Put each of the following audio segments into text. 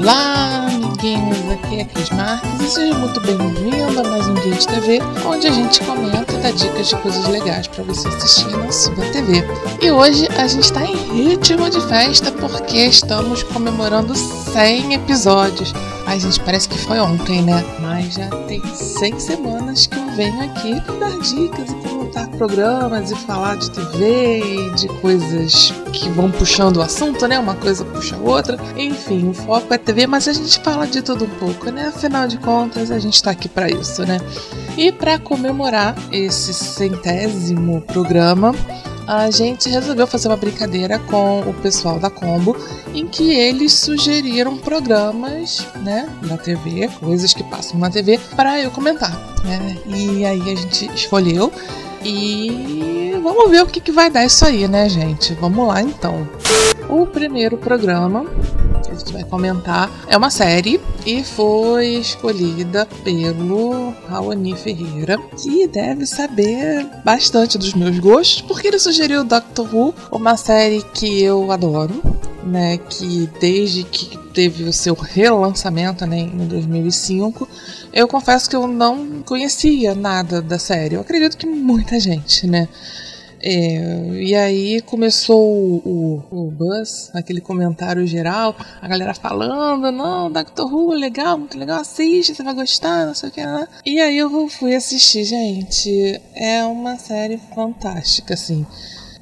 Olá, amiguinhos, aqui é Cris Marques e seja muito bem-vindo a mais um Guia de TV, onde a gente comenta e dá dicas de coisas legais para você assistir na sua TV. E hoje a gente está em ritmo de festa porque estamos comemorando 100 episódios. Ai, gente, parece que foi ontem, né? Mas já tem 100 semanas que eu venho aqui dar dicas e programas e falar de TV e de coisas que vão puxando o assunto, né? Uma coisa puxa a outra. Enfim, o foco é TV, mas a gente fala de tudo um pouco, né? Afinal de contas, a gente tá aqui para isso, né? E para comemorar esse centésimo programa, a gente resolveu fazer uma brincadeira com o pessoal da Combo, em que eles sugeriram programas, né, na TV, coisas que passam na TV, para eu comentar, né? E aí a gente escolheu e vamos ver o que, que vai dar isso aí, né, gente? Vamos lá então. O primeiro programa que a gente vai comentar é uma série e foi escolhida pelo Raoni Ferreira, que deve saber bastante dos meus gostos, porque ele sugeriu Doctor Who, uma série que eu adoro, né, que desde que teve o seu relançamento né, em 2005, eu confesso que eu não conhecia nada da série. Eu acredito que muita gente, né? É, e aí começou o, o, buzz, aquele comentário geral, a galera falando, não, Doctor Who, legal, muito legal, assiste, você vai gostar, não sei o que lá. E aí eu fui assistir, gente. É uma série fantástica, assim.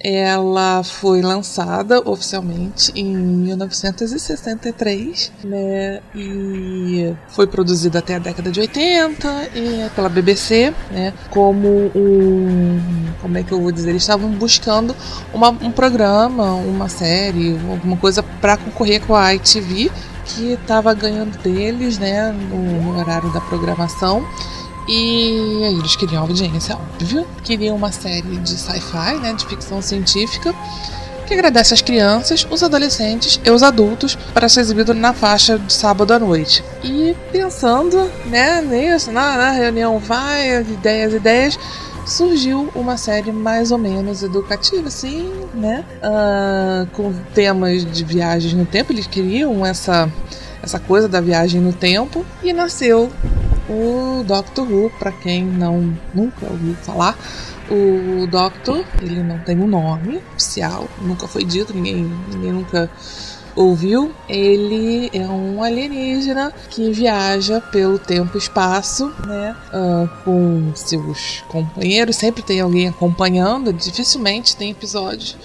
Ela foi lançada oficialmente em 1963, né? E foi produzida até a década de 80 e pela BBC, né? Como um, como é que eu vou dizer? Eles estavam buscando uma, um programa, uma série, alguma coisa para concorrer com a ITV que estava ganhando deles, né? no, no horário da programação. E eles queriam audiência, óbvio. Queriam uma série de sci-fi, né, de ficção científica, que agradece as crianças, os adolescentes e os adultos para ser exibido na faixa de sábado à noite. E pensando né, nisso, na, na reunião vai, ideias, ideias, surgiu uma série mais ou menos educativa, assim, né? Uh, com temas de viagens no tempo. Eles queriam essa, essa coisa da viagem no tempo. E nasceu o Doctor Who, para quem não nunca ouviu falar, o Doctor, ele não tem um nome oficial, nunca foi dito, ninguém, ninguém nunca ouviu. Ele é um alienígena que viaja pelo tempo e espaço, né, uh, com seus companheiros. Sempre tem alguém acompanhando, dificilmente tem episódios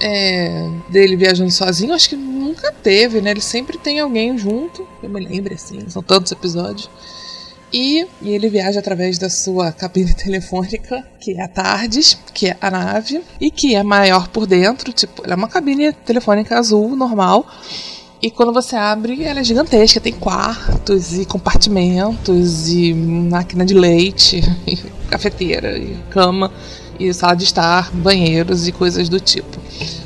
é, dele viajando sozinho. Acho que nunca teve, né? Ele sempre tem alguém junto. Eu me lembro assim, são tantos episódios. E, e, ele viaja através da sua cabine telefônica, que é a TARDIS, que é a nave, e que é maior por dentro, tipo, ela é uma cabine telefônica azul, normal. E quando você abre, ela é gigantesca, tem quartos e compartimentos e máquina de leite, e cafeteira, e cama, e sala de estar, banheiros e coisas do tipo.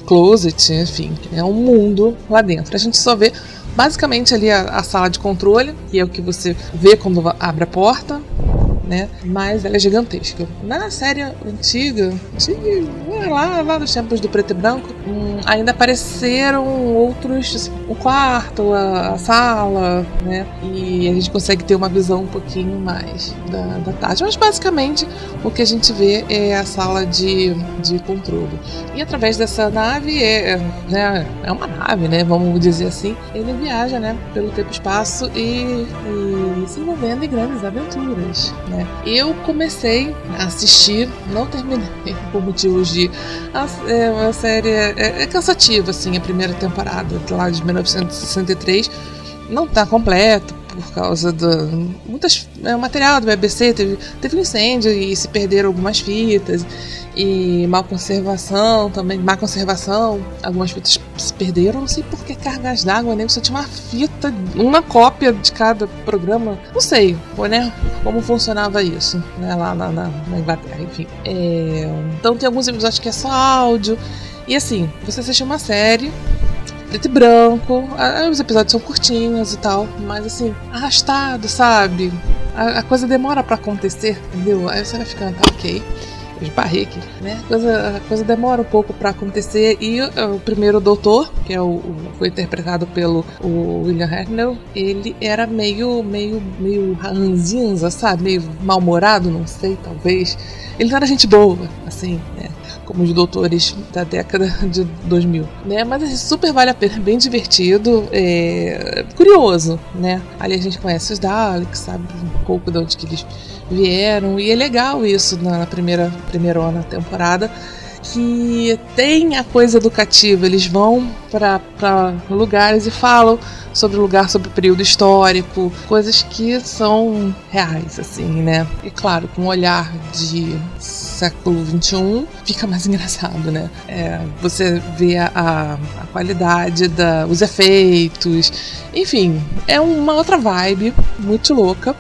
Closet, enfim, é um mundo lá dentro. A gente só vê basicamente ali a, a, sala de controle, que é o que você vê quando abre a porta. Né? Mas ela é gigantesca. Na série antiga, lá, lá dos tempos do preto e branco, hum, ainda apareceram outros, assim, o quarto, a, a, sala, né? E a gente consegue ter uma visão um pouquinho mais da, da tarde. Mas basicamente o que a gente vê é a sala de, de controle. E através dessa nave, é, né, é uma nave, né? Vamos dizer assim, ele viaja, né? Pelo tempo e espaço e, e se envolvendo em grandes aventuras, né? Eu comecei a assistir, não terminei por motivos de a, é uma série é, é cansativa assim a primeira temporada lá de 1963 não tá completo por causa do muitas é, material do BBC teve, teve um incêndio e se perderam algumas fitas e má conservação também má conservação algumas fitas se perderam. Não sei por que cargas d'água né? você tinha uma fita uma cópia de cada programa. Não sei né? Como funcionava isso né, lá na, na, na Inglaterra enfim. É, então tem alguns episódios que é só áudio. E assim você assiste uma série preto e branco. Os episódios são curtinhos e tal, mas assim, arrastado, sabe? A, a coisa demora para acontecer, entendeu? Aí você vai ficando, tá ok. Eu esbarrei né? A coisa, a coisa demora um pouco para acontecer. E o, o, primeiro doutor, que é o, o, foi interpretado pelo William Hartnell, ele era meio, meio, meio ranzinza, sabe? Meio mal-humorado, não sei, talvez. Ele não era gente boa, assim, né? Como os doutores da década de 2000, né? Mas assim, super vale a pena, bem divertido, é... curioso, né? Ali a gente conhece os Daleks, sabe um pouco de onde que eles vieram e é legal isso na primeira primeira temporada que tem a coisa educativa. Eles vão para lugares e falam sobre o lugar, sobre o período histórico, coisas que são reais, assim, né? E claro, com um olhar de século XXI, fica mais engraçado, né? É, você vê a, a qualidade, da, os efeitos, enfim, é uma outra vibe muito louca.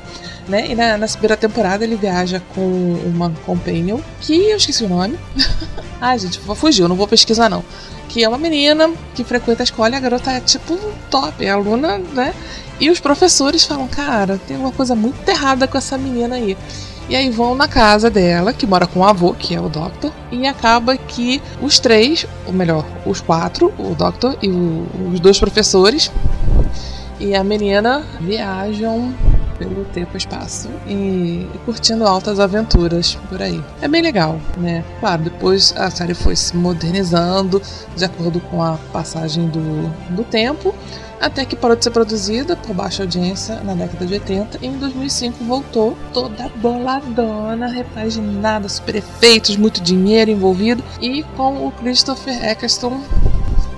Né? E na, na primeira temporada ele viaja com uma companion, que eu esqueci o nome. Ai, gente, vou fugir, eu não vou pesquisar não. Que é uma menina que frequenta a escola e a garota é tipo top, é aluna, né? E os professores falam, cara, tem uma coisa muito errada com essa menina aí. E aí vão na casa dela, que mora com o avô, que é o Doctor, e acaba que os três, ou melhor, os quatro, o Doctor e o, os dois professores, e a menina viajam pelo tempo e espaço e, curtindo altas aventuras por aí. É bem legal, né? Claro, depois a série foi se modernizando de acordo com a passagem do, do tempo, até que parou de ser produzida por baixa audiência na década de 80 e em 2005 voltou toda boladona, repaginada, super efeitos, muito dinheiro envolvido e com o Christopher Eccleston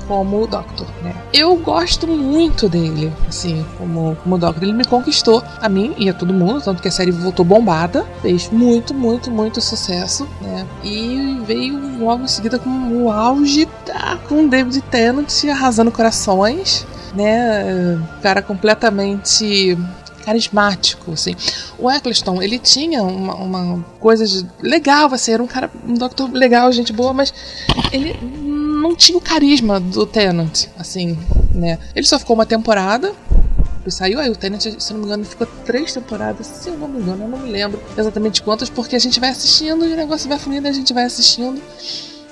como o Doctor, né? Eu gosto muito dele, assim, como, como Doctor. Ele me conquistou, a mim e a todo mundo, tanto que a série voltou bombada, fez muito, muito, muito sucesso, né? E veio logo em seguida com o auge tá, com David Tennant arrasando corações, né? Cara completamente carismático, assim. O Eccleston, ele tinha uma, uma coisa de legal, assim, era um cara, um Doctor legal, gente boa, mas ele não tinha o carisma do Tenant, assim, né? Ele só ficou uma temporada, saiu aí o Tenant, se não me engano, ficou três temporadas, se eu não me engano, eu não me lembro exatamente quantas, porque a gente vai assistindo e o negócio vai fluindo, a gente vai assistindo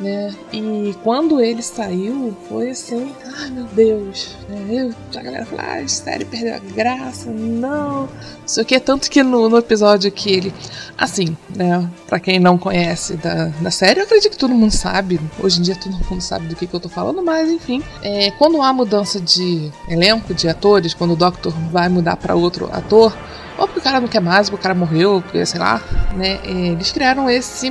né? E quando ele saiu, foi assim, ai meu Deus, né? Eu, a galera falou, ah, série perdeu a graça, não, isso aqui é tanto que no, no episódio que ele, assim, né, pra quem não conhece da, da série, eu acredito que todo mundo sabe, hoje em dia todo mundo sabe do que, que eu tô falando, mas enfim, é, quando há mudança de elenco, de atores, quando o Doctor vai mudar para outro ator, ou porque o cara não quer mais, porque o cara morreu, porque, sei lá, né, eles criaram esse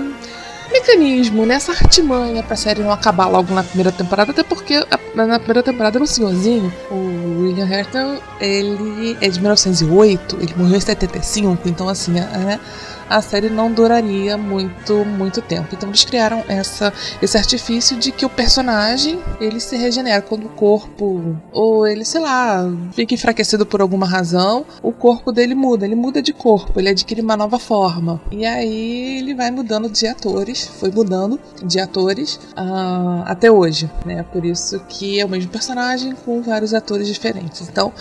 mecanismo, nessa né? artimanha pra série não acabar logo na primeira temporada, até porque a, na primeira temporada era um senhorzinho. O William Hertel, ele é de 1908, ele morreu em 75, então assim, é, a série não duraria muito, muito tempo. Então eles criaram essa, esse artifício de que o personagem ele se regenera quando o corpo ou ele, sei lá, fica enfraquecido por alguma razão, o corpo dele muda, ele muda de corpo, ele adquire uma nova forma. E aí ele vai mudando de atores, foi mudando de atores uh, até hoje, né? Por isso que é o mesmo personagem com vários atores diferentes. Então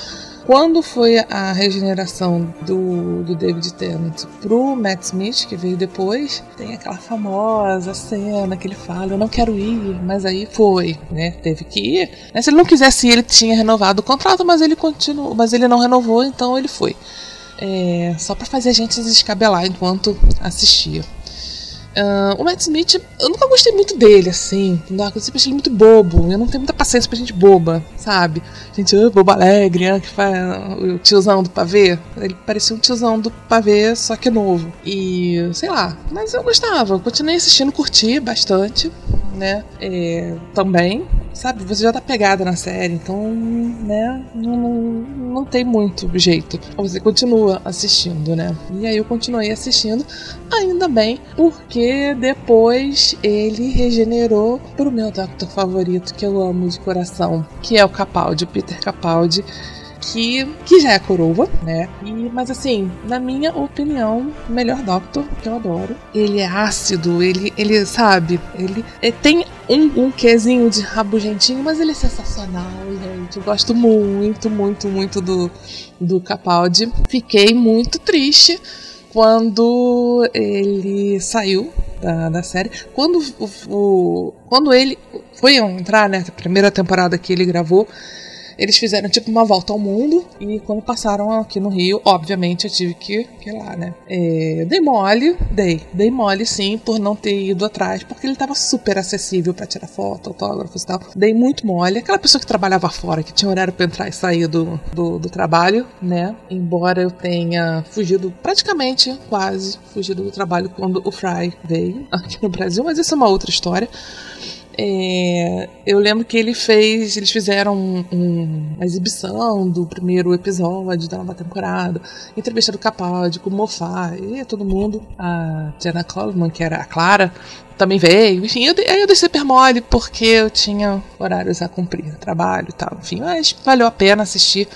Quando foi a regeneração do, do David Tennant pro Matt Smith, que veio depois, tem aquela famosa cena que ele fala: Eu não quero ir, mas aí foi, né? Teve que ir. Né? Se ele não quisesse ir, ele tinha renovado o contrato, mas ele continuou, mas ele não renovou, então ele foi. É, só para fazer a gente descabelar enquanto assistia. Uh, o Matt Smith, eu nunca gostei muito dele, assim. Eu sempre achei ele muito bobo. Eu não tenho muita paciência pra gente boba, sabe? Gente, uh, bobo alegre, uh, que faz o tiozão do pavê. Ele parecia um tiozão do pavê, só que novo. E, sei lá, mas eu gostava. Continuei assistindo, curti bastante, né? É, também sabe, você já tá pegada na série, então, né, não, não, tem muito jeito. Você continua assistindo, né? E aí eu continuei assistindo, ainda bem, porque depois ele regenerou pro meu Doctor favorito, que eu amo de coração, que é o Capaldi, Peter Capaldi que, que já é coroa, né? E, mas assim, na minha opinião, o melhor Doctor, que eu adoro. Ele é ácido, ele, ele sabe, ele, ele tem um, um quesinho de rabugentinho, mas ele é sensacional, gente. Eu gosto muito, muito, muito do, do Capaldi. Fiquei muito triste quando ele saiu da, da série. Quando, o, o, quando ele foi entrar, né, a primeira temporada que ele gravou, eles fizeram tipo uma volta ao mundo e quando passaram aqui no Rio, obviamente eu tive que, que ir lá, né? É, dei mole, dei. Dei mole sim por não ter ido atrás, porque ele tava super acessível para tirar foto, autógrafos e tal. Dei muito mole. Aquela pessoa que trabalhava fora, que tinha horário pra entrar e sair do, do, do trabalho, né? Embora eu tenha fugido praticamente, quase, fugido do trabalho quando o Fry veio aqui no Brasil, mas isso é uma outra história. É, eu lembro que ele fez, eles fizeram um, um, uma exibição do primeiro episódio da nova temporada, entrevista do Capaldi com o Moffat e todo mundo. A Jenna Coleman, que era a Clara, também veio. Enfim, eu, eu dei super mole porque eu tinha horários a cumprir, trabalho e tal. Enfim, mas valeu a pena assistir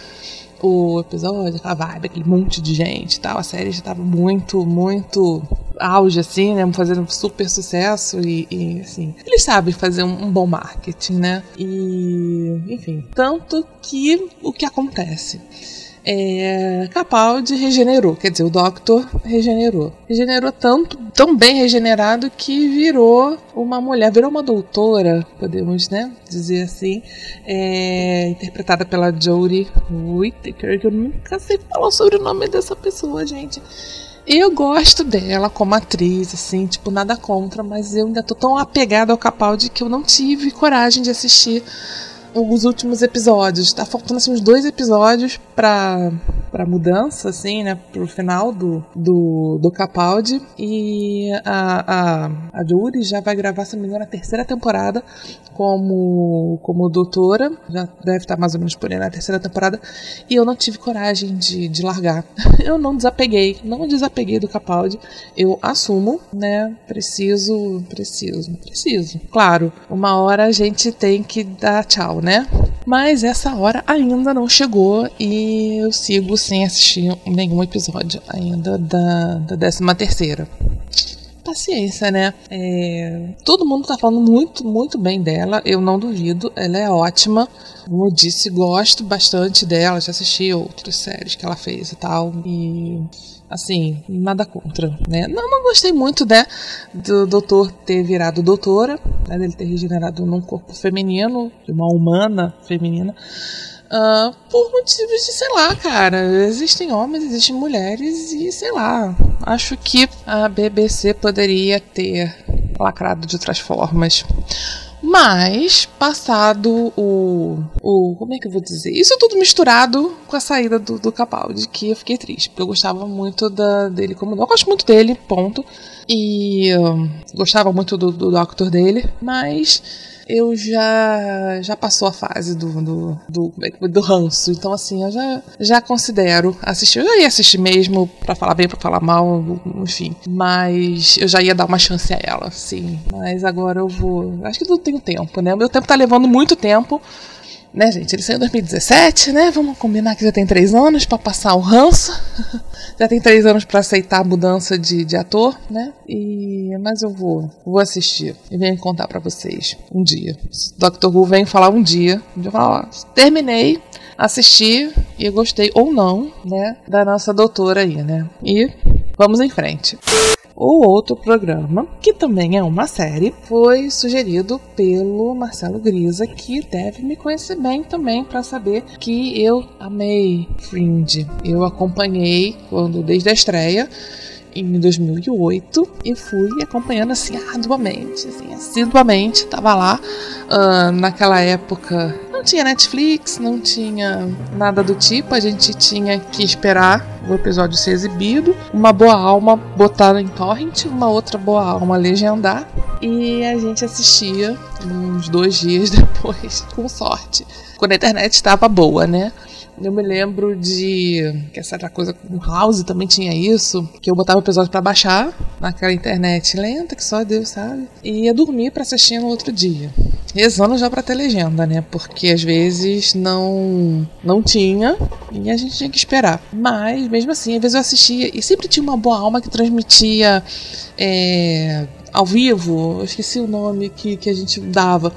o episódio, aquela vibe, aquele monte de gente e tal. A série já tava muito, muito auge, assim, né? Fazendo super sucesso e, e assim. Eles sabem fazer um, um, bom marketing, né? E, enfim. Tanto que o que acontece? É, Capaldi regenerou, quer dizer, o Doctor regenerou. Regenerou tanto, tão bem regenerado que virou uma mulher, virou uma doutora, podemos né, dizer assim, é, interpretada pela Jodie Whittaker, que eu nunca sei falar sobre o nome dessa pessoa, gente. Eu gosto dela como atriz, assim, tipo, nada contra, mas eu ainda tô tão apegada ao Capaldi que eu não tive coragem de assistir os últimos episódios. Tá faltando assim, uns dois episódios pra, pra mudança, assim, né? Pro final do, do, do Capaldi. E a, a, a Judy já vai gravar, se não me engano, a terceira temporada como, como doutora. Já deve estar mais ou menos por aí na terceira temporada. E eu não tive coragem de, de largar. Eu não desapeguei, não desapeguei do Capaldi. Eu assumo, né? Preciso, preciso, preciso. Claro, uma hora a gente tem que dar tchau, né? Mas essa hora ainda não chegou e eu sigo sem assistir nenhum episódio ainda da, da 13 terceira paciência, né? É, todo mundo tá falando muito, muito bem dela. Eu não duvido. Ela é ótima. Como eu disse, gosto bastante dela. Já assisti outras séries que ela fez e tal. E assim, nada contra, né? Não, não gostei muito, né, do doutor ter virado doutora, né, dele ter regenerado num corpo feminino, de uma humana feminina. Uh, por motivos de, sei lá, cara, existem homens, existem mulheres e sei lá, acho que a BBC poderia ter lacrado de outras formas. Mas, passado o, o. Como é que eu vou dizer? Isso tudo misturado com a saída do, do Capaldi, que eu fiquei triste, porque eu gostava muito da, dele como. Eu gosto muito dele, ponto. E. Um, gostava muito do, do Doctor dele, mas eu já já passou a fase do do, do, é do ranço. Então, assim, eu já, já considero assistir. Eu já ia assistir mesmo, para falar bem, para falar mal, enfim. Mas eu já ia dar uma chance a ela, sim. Mas agora eu vou. Acho que tudo tem tempo, né? O meu tempo tá levando muito tempo né, gente? Ele saiu em 2017, né? Vamos combinar que já tem três anos para passar o ranço. já tem três anos para aceitar a mudança de, de ator, né? E mas eu vou, vou assistir e venho contar para vocês um dia. Dr. Who vem falar um dia, eu falar, ó, terminei, assisti e gostei ou não, né, da nossa doutora aí, né? E vamos em frente. O outro programa, que também é uma série, foi sugerido pelo Marcelo Grisa, que deve me conhecer bem também para saber que eu amei Fringe. Eu acompanhei quando desde a estreia em 2008 e fui acompanhando assim arduamente, assim, assiduamente, tava lá uh, naquela época não tinha Netflix, não tinha nada do tipo, a gente tinha que esperar o episódio ser exibido, uma boa alma botar em torrent, uma outra boa alma legendar e a gente assistia uns dois dias depois, com sorte, quando a internet estava boa, né? Eu me lembro de. Que essa era coisa. O House também tinha isso. Que eu botava o episódio para baixar naquela internet lenta, que só Deus sabe. E ia dormir para assistir no outro dia. Rezando já pra ter legenda, né? Porque às vezes não não tinha e a gente tinha que esperar. Mas mesmo assim, às vezes eu assistia e sempre tinha uma boa alma que transmitia é, ao vivo. Eu esqueci o nome que, que a gente dava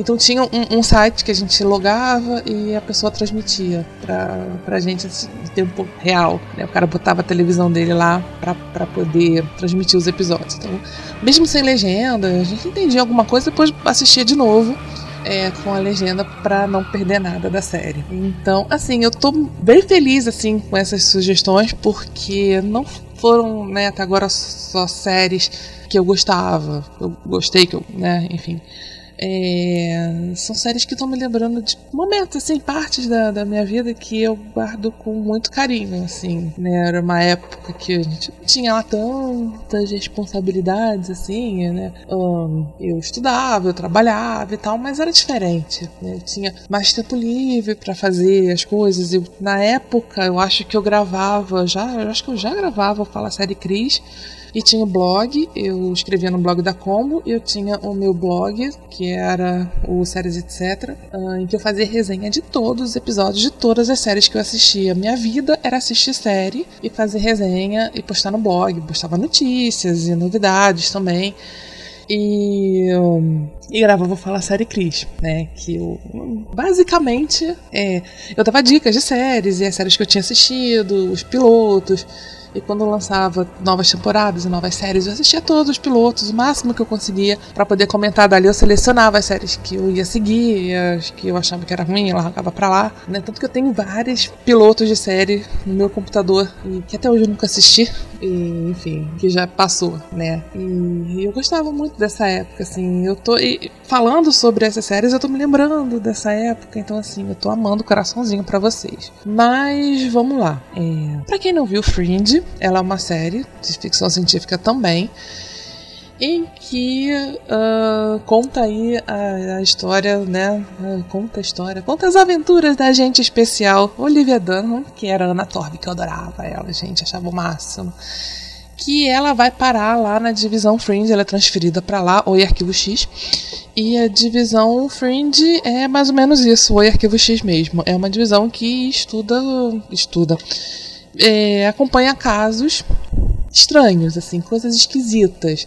então tinha um, um, site que a gente logava e a pessoa transmitia pra, pra gente assim, em tempo real. Né? O cara botava a televisão dele lá pra, pra poder transmitir os episódios. Então, mesmo sem legenda, a gente entendia alguma coisa depois assistia de novo. É, com a legenda para não perder nada da série. Então, assim, eu tô bem feliz assim com essas sugestões porque não foram, né, até agora só séries que eu gostava, eu gostei que eu, né, enfim, é, são séries que estão me lembrando de momentos, assim, partes da, da minha vida que eu guardo com muito carinho, assim, né? Era uma época que a gente não tinha lá tantas responsabilidades, assim, né? Um, eu estudava, eu trabalhava e tal, mas era diferente, né? Eu tinha mais tempo livre para fazer as coisas. Eu, na época, eu acho que eu gravava, já, eu acho que eu já gravava Fala Série Cris, e tinha o blog, eu escrevia no blog da Combo, eu tinha o meu blog, que era o Séries Etc., ah, em que eu fazia resenha de todos os episódios de todas as séries que eu assistia. Minha vida era assistir série e fazer resenha e postar no blog. Postava notícias e novidades também. E, e gravava Fala Série Cris, né? Que eu, basicamente, é, eu dava dicas de séries e as séries que eu tinha assistido, os pilotos. E quando lançava novas temporadas e novas séries, eu assistia todos os pilotos, o máximo que eu conseguia para poder comentar dali. Eu selecionava as séries que eu ia seguir, as que eu achava que era ruim, eu largava pra lá. Né? Tanto que eu tenho vários pilotos de série no meu computador e que até hoje eu nunca assisti. E, enfim, que já passou, né? E eu gostava muito dessa época, assim. Eu tô e, falando sobre essas séries, eu tô me lembrando dessa época, então assim, eu tô amando o coraçãozinho para vocês. Mas vamos lá. É, para quem não viu Fringe, ela é uma série de ficção científica também, em que uh, conta aí a, a, história, né? Uh, conta a história, conta as aventuras da gente especial Olivia Dunham, que era Ana Torv, que eu adorava ela, gente, achava o máximo. Que ela vai parar lá na divisão Fringe, ela é transferida para lá, Oi Arquivo X. E a divisão Fringe é mais ou menos isso, Oi Arquivo X mesmo. É uma divisão que estuda. estuda é, acompanha casos estranhos, assim, coisas esquisitas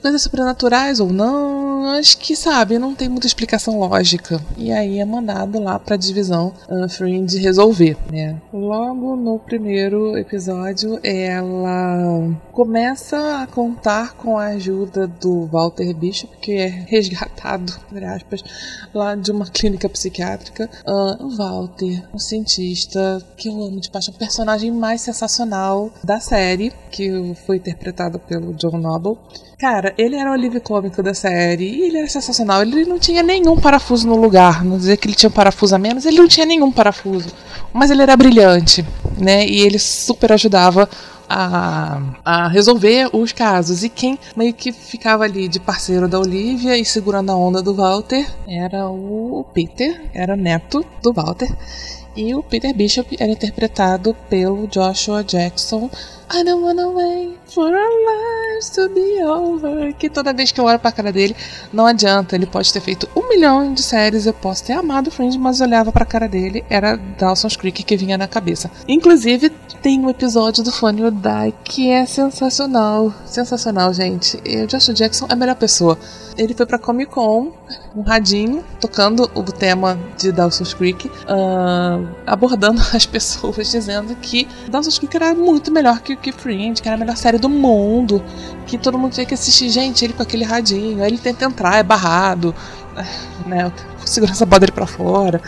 coisas sobrenaturais ou não, acho que, sabe, não tem muita explicação lógica. E aí é mandado lá pra divisão uh, Fringe resolver, né? Logo no primeiro episódio, ela começa a contar com a ajuda do Walter Bishop, que é resgatado, entre aspas, lá de uma clínica psiquiátrica. Uh, Walter, um cientista que eu amo de paixão, personagem mais sensacional da série, que foi interpretado pelo John Noble. Cara, ele era o alívio cômico da série e ele era sensacional. Ele não tinha nenhum parafuso no lugar. Não dizer que ele tinha um parafuso a menos, ele não tinha nenhum parafuso. Mas ele era brilhante, né? E ele super ajudava a, a, resolver os casos. E quem meio que ficava ali de parceiro da Olivia e segurando a onda do Walter era o Peter, era neto do Walter. E o Peter Bishop era interpretado pelo Joshua Jackson. I don't wanna wait for life used to be over. Que toda vez que eu olho pra cara dele, não adianta. Ele pode ter feito um milhão de séries, eu posso ter amado Friends, mas olhava pra cara dele, era Dawson's Creek que vinha na cabeça. Inclusive, tem um episódio do Funny or Die que é sensacional. Sensacional, gente. E o Joshua Jackson é a melhor pessoa. Ele foi pra Comic Con, um radinho, tocando o tema de Dawson's Creek, uh, abordando as pessoas, dizendo que Dawson's Creek era muito melhor que, que Friends, que era a melhor série do mundo, que todo mundo tinha que assistir. Gente, ele com aquele radinho, aí ele tenta entrar, é barrado, né? O segurança bota ele pra fora.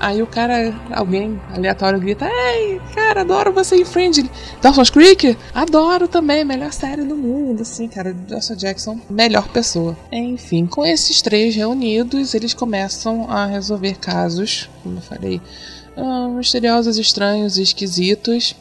Aí o cara, alguém aleatório grita: Ei, cara, adoro você em Friend. Dawson's Creek? Adoro também, melhor série do mundo. Assim, cara, Joshua Jackson, melhor pessoa. Enfim, com esses três reunidos, eles começam a resolver casos, como eu falei, uh, misteriosos, estranhos e esquisitos.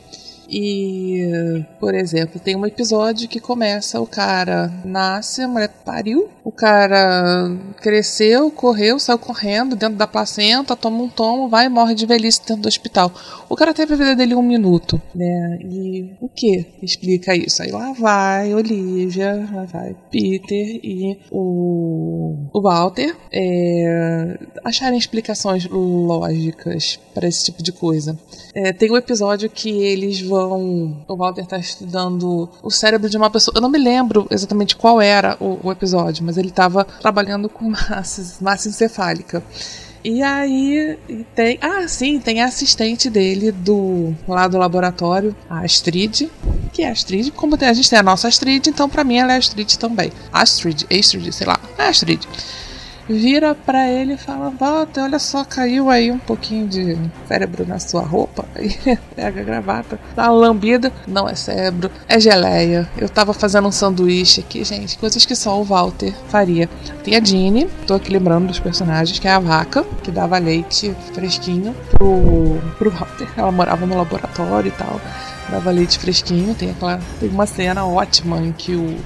E, por exemplo, tem um episódio que começa: o cara nasce, a mulher pariu, o cara cresceu, correu, saiu correndo dentro da placenta, toma um tomo, vai e morre de velhice dentro do hospital. O cara teve a vida dele um minuto, né? E o que explica isso? Aí lá vai Olivia, lá vai Peter e o, o Walter é, acharem explicações lógicas para esse tipo de coisa. É, tem um episódio que eles vão. O Walter está estudando o cérebro de uma pessoa. Eu não me lembro exatamente qual era o, o episódio, mas ele estava trabalhando com massa, massa encefálica. E aí tem. Ah, sim, tem a assistente dele do lá do laboratório, a Astrid. Que é a Astrid. Como tem, a gente tem a nossa Astrid, então pra mim ela é Astrid também. Astrid, Astrid, sei lá. É Astrid vira para ele e fala: Walter, olha só, caiu aí um pouquinho de cérebro na sua roupa. Aí pega a gravata, dá uma lambida. Não é cérebro, é geleia. Eu tava fazendo um sanduíche aqui, gente, coisas que só o Walter faria. Tem a Jeannie, tô aqui lembrando dos personagens, que é a vaca, que dava leite fresquinho pro, pro Walter. Ela morava no laboratório e tal. Dava leite fresquinho. Tem aquela. Tem uma cena ótima em que o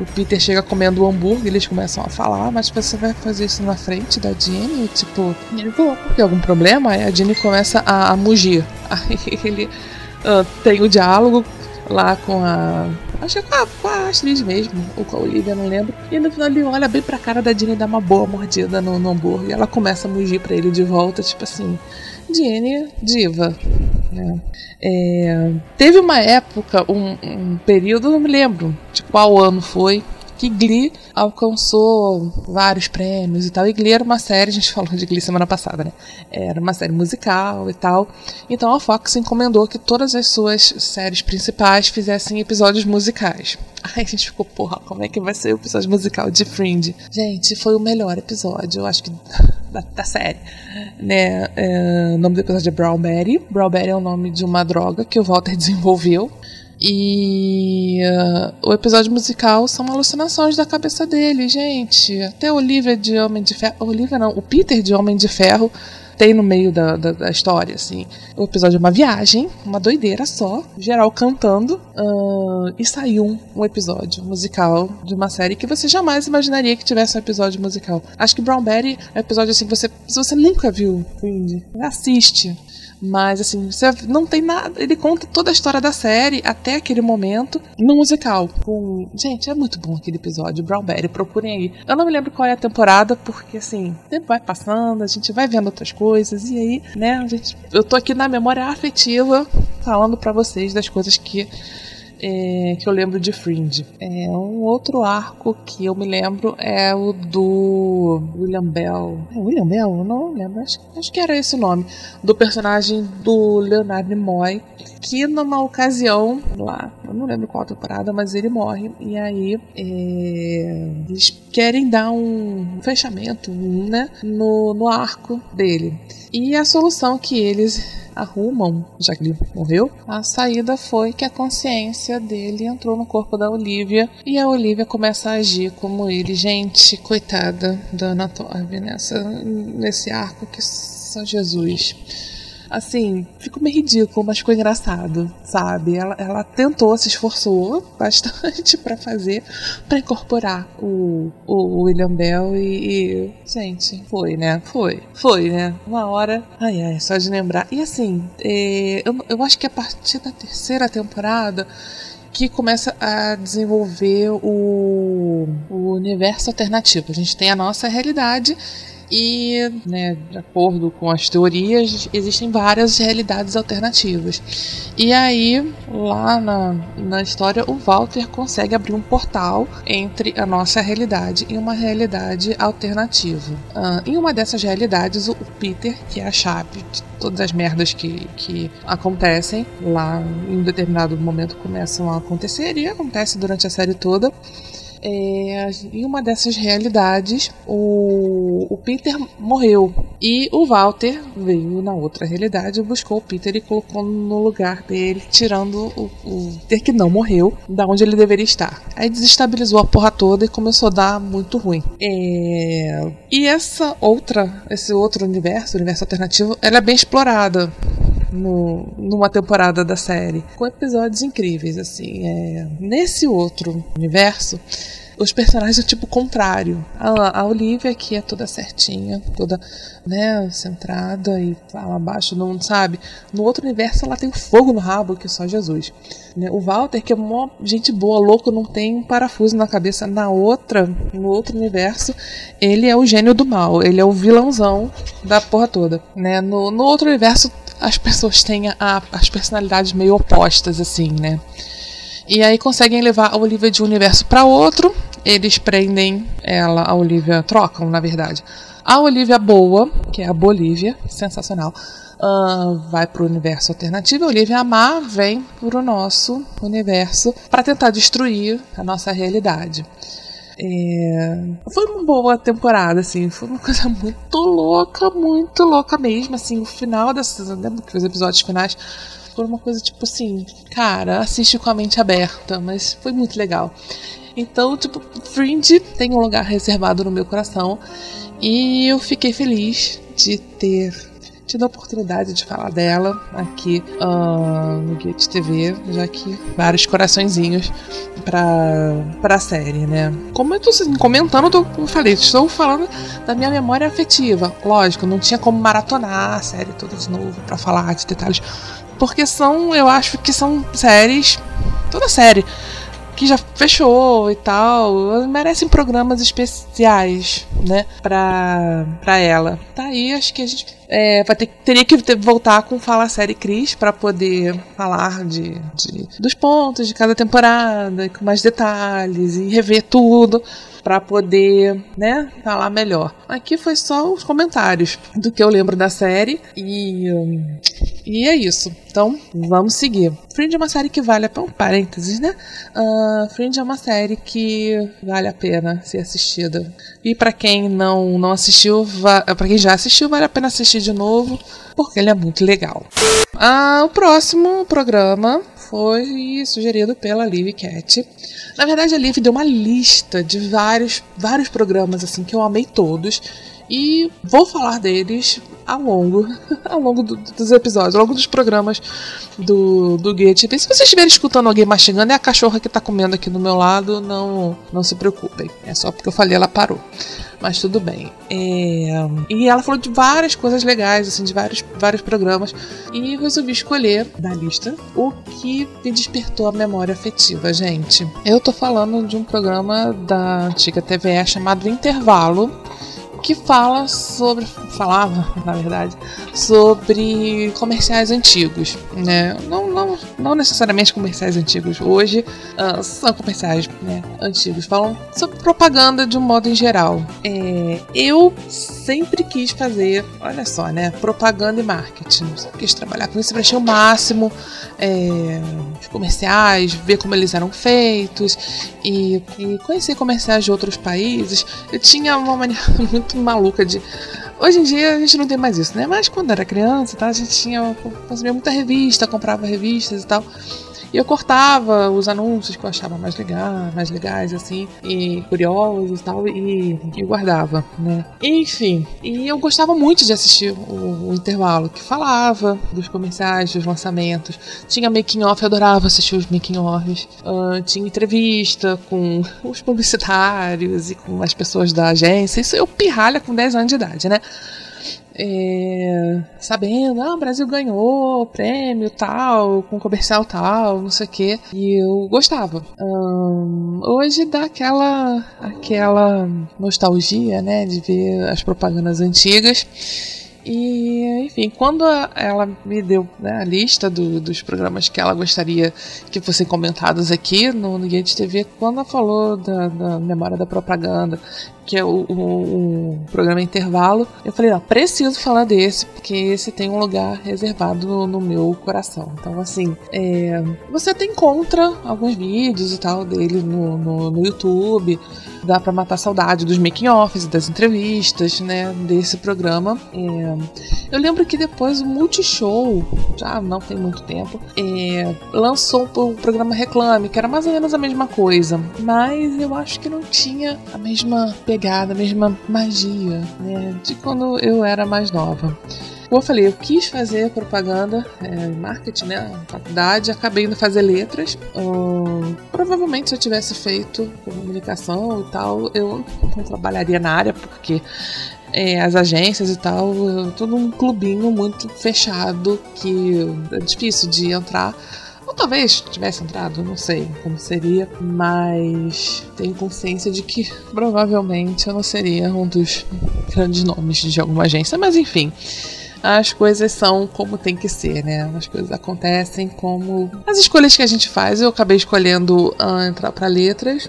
o Peter chega comendo o hambúrguer, eles começam a falar, mas você vai fazer isso na frente da Jenny? Tipo, ele vou, porque algum problema? Aí a Jenny começa a, a mugir. Aí ele uh, tem o diálogo lá com a. Acho que é com a, Astrid mesmo, ou com a Olivia, não lembro. E no final ele olha bem pra cara da Jenny e dá uma boa mordida no, no hambúrguer. E ela começa a mugir pra ele de volta, tipo assim. Jenny, diva. Né? É, teve uma época, um, um período, não me lembro de qual ano foi, que Glee alcançou vários prêmios e tal. E Glee era uma série, a gente falou de Glee semana passada, né? Era uma série musical e tal. Então a Fox encomendou que todas as suas séries principais fizessem episódios musicais. Aí a gente ficou, porra, como é que vai ser o episódio musical de Fringe? Gente, foi o melhor episódio, eu acho que da, da série. Né? É, o nome do episódio é Brown Berry. Brown Berry é o nome de uma droga que o Walter desenvolveu. E uh, o episódio musical são alucinações da cabeça dele, gente. Até Olivia de Homem de Ferro. Olivia não, o Peter de Homem de Ferro tem no meio da, da, da, história, assim. O episódio é uma viagem, uma doideira só, geral cantando, uh, e saiu um, um, episódio musical de uma série que você jamais imaginaria que tivesse um episódio musical. Acho que Brown Betty é um episódio assim que você, se você nunca viu, assiste. Mas, assim, você não tem nada. Ele conta toda a história da série até aquele momento no musical. Com... Gente, é muito bom aquele episódio. Brown Berry, procurem aí. Eu não me lembro qual é a temporada, porque, assim, o tempo vai passando, a gente vai vendo outras coisas. E aí, né, gente. Eu tô aqui na memória afetiva falando para vocês das coisas que é, que eu lembro de Fringe. É, um outro arco que eu me lembro é o do William Bell. É William Bell? Não lembro. Acho, acho que era esse o nome. Do personagem do Leonard Nimoy. Que numa ocasião, lá, eu não lembro qual temporada, mas ele morre. E aí é, eles querem dar um fechamento né, no, no arco dele. E a solução que eles arrumam, já que ele morreu, a saída foi que a consciência dele entrou no corpo da Olivia e a Olivia começa a agir como ele. Gente, coitada da Ana Torv nessa, nesse arco que só Jesus assim, ficou meio ridículo, mas ficou engraçado, sabe? Ela, ela tentou, se esforçou bastante para fazer, para incorporar o, o William Bell e, e, Gente, foi, né? Foi. Foi, né? Uma hora. Ai, ai, só de lembrar. E assim, é, eu, eu acho que a partir da terceira temporada que começa a desenvolver o, o universo alternativo. A gente tem a nossa realidade e, né, de acordo com as teorias, existem várias realidades alternativas. E aí, lá na, na história, o Walter consegue abrir um portal entre a nossa realidade e uma realidade alternativa. Uh, em uma dessas realidades, o Peter, que é a chave de todas as merdas que, que acontecem lá em um determinado momento começam a acontecer e acontece durante a série toda é, em uma dessas realidades, o, o Peter morreu. E o Walter veio na outra realidade, buscou o Peter e colocou no lugar dele, tirando o, o Peter que não morreu, da onde ele deveria estar. Aí desestabilizou a porra toda e começou a dar muito ruim. É, e essa outra, esse outro universo, universo alternativo, ela é bem explorada. No, numa temporada da série, com episódios incríveis, assim. É, nesse outro universo, os personagens são tipo contrário. A, a Olivia que é toda certinha, toda, né, centrada e fala abaixo, não sabe. No outro universo ela tem fogo no rabo, que é só Jesus. Né? O Walter, que é uma gente boa, louco, não tem parafuso na cabeça. Na outra, no outro universo, ele é o gênio do mal, ele é o vilãozão da porra toda. Né? No, no outro universo, as pessoas têm a, as personalidades meio opostas, assim, né? E aí conseguem levar a Olivia de um universo para outro. Eles prendem ela, a Olivia, trocam, na verdade. A Olivia boa, que é a Bolívia, sensacional, uh, vai para o universo alternativo. A Olivia Amar vem para o nosso universo para tentar destruir a nossa realidade. É... Foi uma boa temporada, assim. Foi uma coisa muito louca, muito louca mesmo. Assim, o final. Lembra que os episódios finais por uma coisa tipo assim, cara, assiste com a mente aberta, mas foi muito legal. Então, tipo, Fringe tem um lugar reservado no meu coração e eu fiquei feliz de ter tido a oportunidade de falar dela aqui uh, no Gate TV, já que vários coraçõezinhos pra, pra série, né? Como eu tô comentando, eu falei, estou falando da minha memória afetiva. Lógico, não tinha como maratonar a série toda de novo para falar de detalhes porque são, eu acho que são séries, toda série, que já fechou e tal, merecem programas especiais, né, pra, pra ela. Tá aí, acho que a gente é, vai ter, teria que ter, voltar com Fala Série Cris para poder falar de, de, dos pontos de cada temporada, com mais detalhes e rever tudo para poder, né, falar melhor. Aqui foi só os comentários do que eu lembro da série e e é isso. Então, vamos seguir. Fringe é uma série que vale a pena. Parênteses, né? Uh, Fringe é uma série que vale a pena ser assistida. E para quem não, não assistiu, para quem já assistiu, vale a pena assistir de novo, porque ele é muito legal. Uh, o próximo programa foi sugerido pela Liv Cat. Na verdade, a Liv deu uma lista de vários, vários programas assim que eu amei todos. E vou falar deles ao longo, ao longo do, dos episódios, ao longo dos programas do, do Guia Se vocês estiverem escutando alguém mastigando, é a cachorra que está comendo aqui do meu lado, não, não se preocupem. É só porque eu falei, ela parou. Mas tudo bem. É... E ela falou de várias coisas legais, assim, de vários, vários programas. E resolvi escolher da lista o que me despertou a memória afetiva, gente. Eu tô falando de um programa da antiga TVE chamado Intervalo que fala sobre. falava, na verdade, sobre comerciais antigos. Né? Não, não, não necessariamente comerciais antigos. Hoje uh, são comerciais né, antigos. Falam sobre propaganda de um modo em geral. É, eu sempre quis fazer, olha só, né? Propaganda e marketing. Sempre quis trabalhar com isso para achei o máximo é, comerciais, ver como eles eram feitos e, e conhecer comerciais de outros países. Eu tinha uma maneira muito maluca de. Hoje em dia a gente não tem mais isso, né? Mas quando era criança, tá, a gente tinha. consumia muita revista, comprava revistas e tal. E eu cortava os anúncios que eu achava mais legal, mais legais, assim, e curiosos e tal, e, e guardava, né? Enfim, e eu gostava muito de assistir o, o intervalo, que falava dos comerciais, dos lançamentos. Tinha making off, eu adorava assistir os making offs. Uh, tinha entrevista com os publicitários e com as pessoas da agência. Isso eu pirralha com 10 anos de idade, né? É, sabendo, ah, o Brasil ganhou prêmio tal, com comercial tal, não sei o que, e eu gostava. Um, hoje dá aquela, aquela nostalgia, né, de ver as propagandas antigas. E, enfim, quando ela me deu né, a lista do, dos programas que ela gostaria que fossem comentados aqui no, no Guia de TV, quando ela falou da, da Memória da Propaganda, que é o, o, o, programa Intervalo, eu falei, não, preciso falar desse, porque esse tem um lugar reservado no, no meu coração. Então, assim, é, você tem encontra alguns vídeos e tal dele no, no, no YouTube dá para matar saudade dos making-offs, das entrevistas, né, desse programa. É, eu lembro que depois o Multishow, já não tem muito tempo, é, lançou o programa Reclame, que era mais ou menos a mesma coisa, mas eu acho que não tinha a mesma pegada, a mesma magia, né, de quando eu era mais nova. Como eu falei, eu quis fazer propaganda, é, marketing, né? Faculdade, acabei indo fazer letras. Provavelmente se eu tivesse feito comunicação e tal, eu não trabalharia na área, porque é, as agências e tal, tudo um clubinho muito fechado que é difícil de entrar. Ou talvez tivesse entrado, não sei como seria, mas tenho consciência de que provavelmente eu não seria um dos grandes nomes de alguma agência, mas enfim as coisas são como tem que ser, né? As coisas acontecem como as escolhas que a gente faz. Eu acabei escolhendo uh, entrar para letras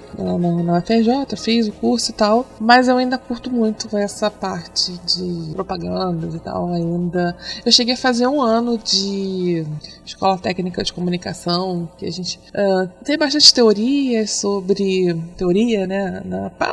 na, FJ, fiz o curso e tal, mas eu ainda curto muito essa parte de propagandas e tal ainda. Eu cheguei a fazer um ano de escola técnica de comunicação, que a gente uh, tem bastante teorias sobre teoria, né?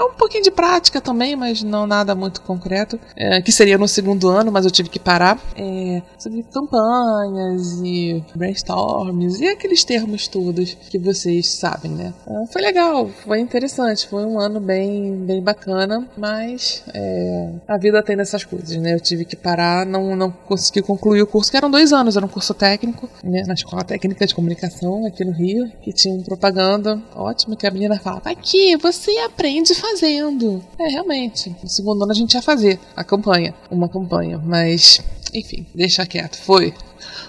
Um pouquinho de prática também, mas não nada muito concreto, uh, que seria no segundo ano, mas eu tive que parar é, sobre campanhas e brainstorms e aqueles termos todos que vocês sabem, né? Ah, foi legal, foi interessante, foi um ano bem, bem bacana, mas é, a vida tem dessas coisas, né? Eu tive que parar, não, não consegui concluir o curso, que eram dois anos, era um curso técnico, né? Na Escola Técnica de Comunicação aqui no Rio, que tinha um propaganda ótima que a menina falava: aqui, você aprende fazendo. É, realmente. No segundo ano a gente ia fazer a campanha, uma campanha, mas enfim, deixa quieto. Foi.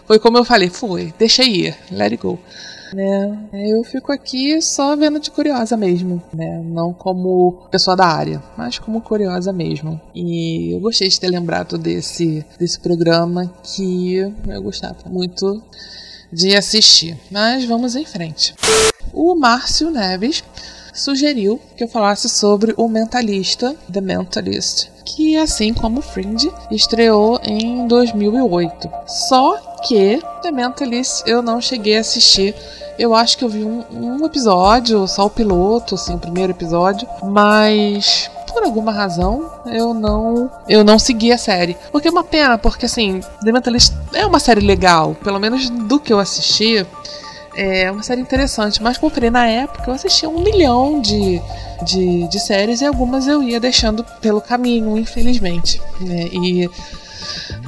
Foi como eu falei, foi. Deixa ir. Let it go. Né? Eu fico aqui só vendo de curiosa mesmo, né? Não como pessoa da área, mas como curiosa mesmo. E eu gostei de ter lembrado desse, desse programa que eu gostava muito de assistir. Mas vamos em frente. O Márcio Neves sugeriu que eu falasse sobre o Mentalista, The Mentalist, que, assim como Fringe, estreou em 2008. Só que The Mentalist eu não cheguei a assistir. Eu acho que eu vi um, um episódio, só o piloto, assim, o primeiro episódio, mas por alguma razão eu não eu não segui a série. Porque é uma pena, porque assim, The Mentalist é uma série legal, pelo menos do que eu assisti. É uma série interessante, mas comprei na época, eu assistia um milhão de, de, de séries e algumas eu ia deixando pelo caminho, infelizmente. Né? E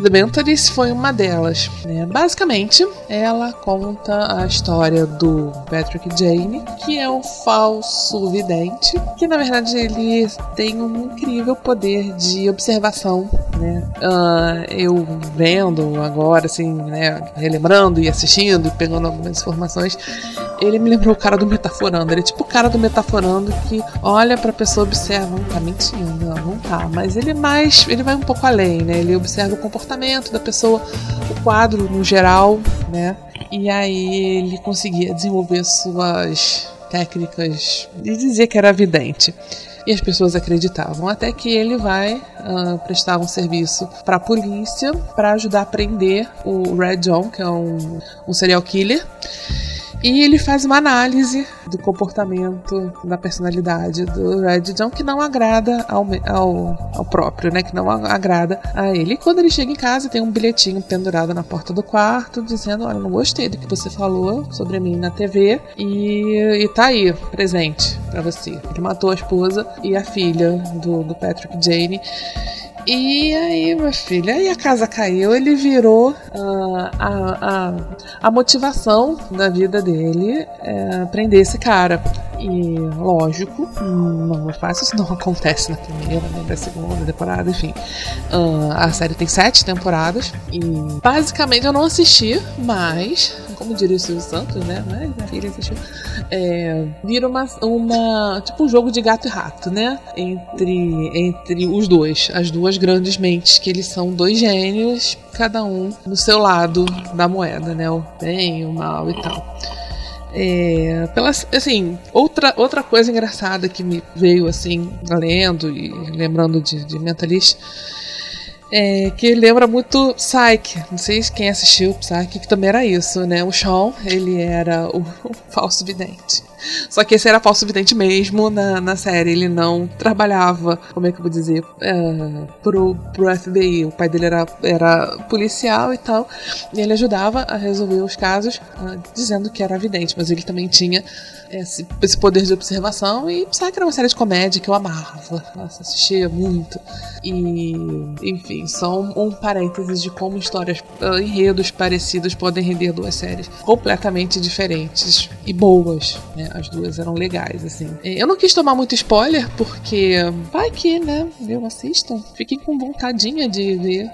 The Mentalist foi uma delas. Né? Basicamente, ela conta a história do Patrick Jane, que é um falso vidente, que na verdade ele tem um incrível poder de observação. Né? Uh, eu vendo agora, assim, né, relembrando e assistindo e pegando algumas informações, ele me lembrou o cara do Metaforando. Ele é tipo o cara do Metaforando que olha pra pessoa observa, não tá mentindo, não, não tá. Mas ele mais, ele vai um pouco além, né? Ele observa o comportamento da pessoa, o quadro no geral, né? E aí ele conseguia desenvolver suas técnicas de dizer que era vidente. E as pessoas acreditavam, até que ele vai uh, prestar um serviço para a polícia para ajudar a prender o Red John, que é um, um serial killer. E ele faz uma análise do comportamento, da personalidade do Red John que não agrada ao, ao, ao, próprio, né? Que não agrada a ele. E quando ele chega em casa, tem um bilhetinho pendurado na porta do quarto dizendo: Olha, não gostei do que você falou sobre mim na TV e, e tá aí, presente para você. Ele matou a esposa e a filha do, do Patrick Jane. E aí, meu filho, aí a casa caiu, ele virou uh, a, a, a motivação da vida dele é prender esse cara. E, lógico, não é fácil, isso não acontece na primeira, nem na segunda temporada, enfim. Uh, a série tem sete temporadas e basicamente eu não assisti, mas como diria o Silvio Santos, né? Mas filha assistiu. É, vira uma, uma. Tipo um jogo de gato e rato, né? Entre, entre os dois. As duas grandes mentes, que eles são dois gênios, cada um no seu lado da moeda, né? O bem, o mal e tal. É, assim, outra, outra coisa engraçada que me veio assim, lendo e lembrando de, de Mentalist é, que lembra muito Psyche. Não sei quem assistiu Psyche, que também era isso, né? O Sean, ele era o, o falso vidente. Só que esse era falso vidente mesmo na, na série. Ele não trabalhava, como é que eu vou dizer, uh, pro, pro FBI. O pai dele era, era policial e tal. E ele ajudava a resolver os casos, uh, dizendo que era vidente. Mas ele também tinha esse, esse poder de observação. E Psyche era uma série de comédia que eu amava. Nossa, assistia muito. E, enfim, só um, um parênteses de como histórias, uh, enredos parecidos podem render duas séries completamente diferentes e boas, né? As duas eram legais, assim. Eu não quis tomar muito spoiler, porque vai que, né? Eu assistam. Fiquem com vontadinha de ver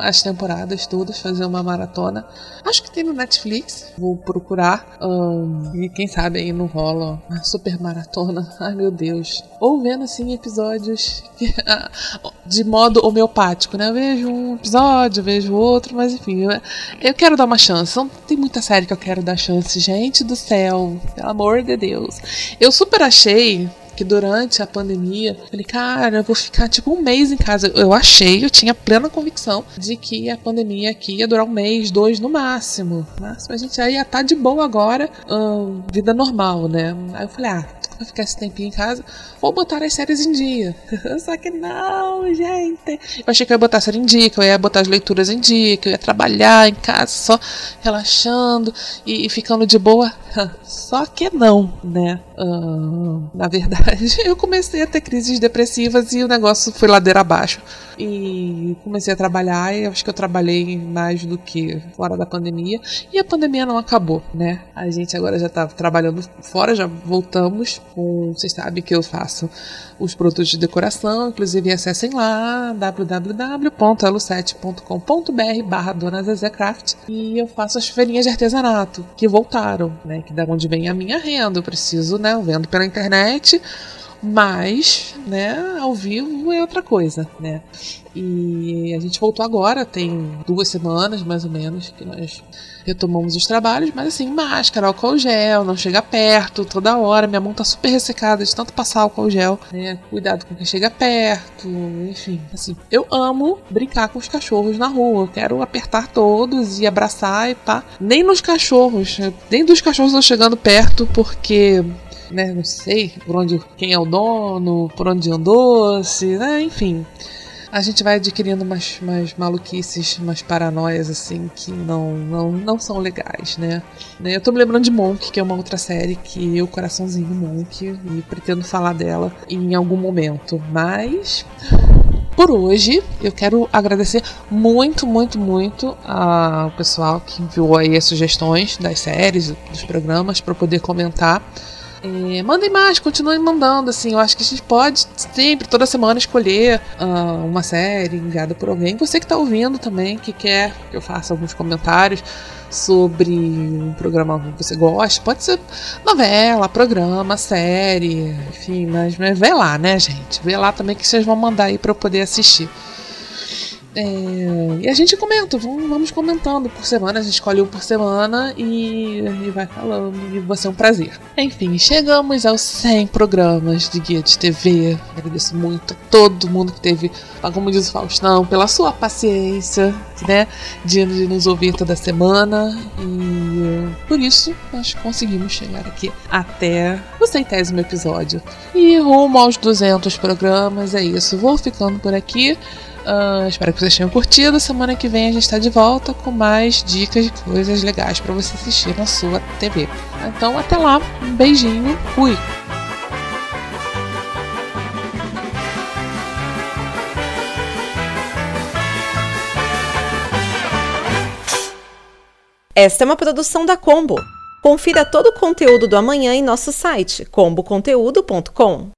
as temporadas todas, fazer uma maratona. Acho que tem no Netflix. Vou procurar. Um, e quem sabe aí não rola uma super maratona. Ai meu Deus. Ou vendo assim episódios de modo homeopático, né? Eu vejo um episódio, vejo outro, mas enfim, eu, eu quero dar uma chance. Não tem muita série que eu quero dar chance. Gente do céu, pelo amor de Deus. Eu super achei que durante a pandemia, falei, cara, eu vou ficar tipo um mês em casa. Eu achei, eu tinha plena convicção de que a pandemia aqui ia durar um mês, dois no máximo. Mas a gente aí ia tá de boa agora, hum, vida normal, né? Aí eu falei, ah, vou ficar esse tempinho em casa, vou botar as séries em dia. Só que não, gente. Eu achei que eu ia botar a série em dia, que eu ia botar as leituras em dia, que eu ia trabalhar em casa só relaxando e, e ficando de boa. Só que não, né? Uh, na verdade, eu comecei a ter crises depressivas e o negócio foi ladeira abaixo. E comecei a trabalhar e acho que eu trabalhei mais do que fora da pandemia. E a pandemia não acabou, né? A gente agora já tá trabalhando fora, já voltamos. Com, vocês sabem que eu faço os produtos de decoração, inclusive acessem lá www.elo7.com.br barra Dona Zezé Craft e eu faço as feirinhas de artesanato que voltaram, né? Que da onde vem a minha renda. Eu preciso, né? Eu vendo pela internet mas, né, ao vivo é outra coisa, né? E a gente voltou agora, tem duas semanas mais ou menos que nós retomamos os trabalhos, mas assim, máscara, álcool gel, não chega perto toda hora. Minha mão tá super ressecada de tanto passar álcool gel, né? Cuidado com quem chega perto, enfim. Assim, eu amo brincar com os cachorros na rua. Eu quero apertar todos e abraçar e pá. Nem nos cachorros, nem dos cachorros eu chegando perto, porque né? Não sei por onde quem é o dono, por onde andou, se, né? enfim. A gente vai adquirindo umas, umas maluquices, umas paranoias assim que não, não, não são legais, né? Eu tô me lembrando de Monk, que é uma outra série que eu coraçãozinho Monk e pretendo falar dela em algum momento, mas por hoje, eu quero agradecer muito, muito, muito ao pessoal que enviou aí as sugestões das séries, dos programas para poder comentar. É, mandem mais, continuem mandando, assim. Eu acho que a gente pode sempre, toda semana, escolher uh, uma série enviada por alguém. Você que está ouvindo também, que quer que eu faça alguns comentários sobre um programa que você gosta. Pode ser novela, programa, série, enfim, mas, mas vê lá, né, gente? Vê lá também que vocês vão mandar aí para eu poder assistir. É, e a gente comenta, vamos comentando por semana, a gente escolhe um por semana e, e vai falando, e vai ser um prazer. Enfim, chegamos aos 100 programas de Guia de TV. Agradeço muito a todo mundo que teve, como diz o Faustão, pela sua paciência, né, de, de nos ouvir toda semana. E por isso nós conseguimos chegar aqui até o centésimo episódio. E rumo aos 200 programas, é isso. Vou ficando por aqui. Uh, espero que vocês tenham curtido. Semana que vem a gente está de volta com mais dicas de coisas legais para você assistir na sua TV. Então, até lá. Um beijinho. Fui. Esta é uma produção da Combo. Confira todo o conteúdo do amanhã em nosso site comboconteúdo.com.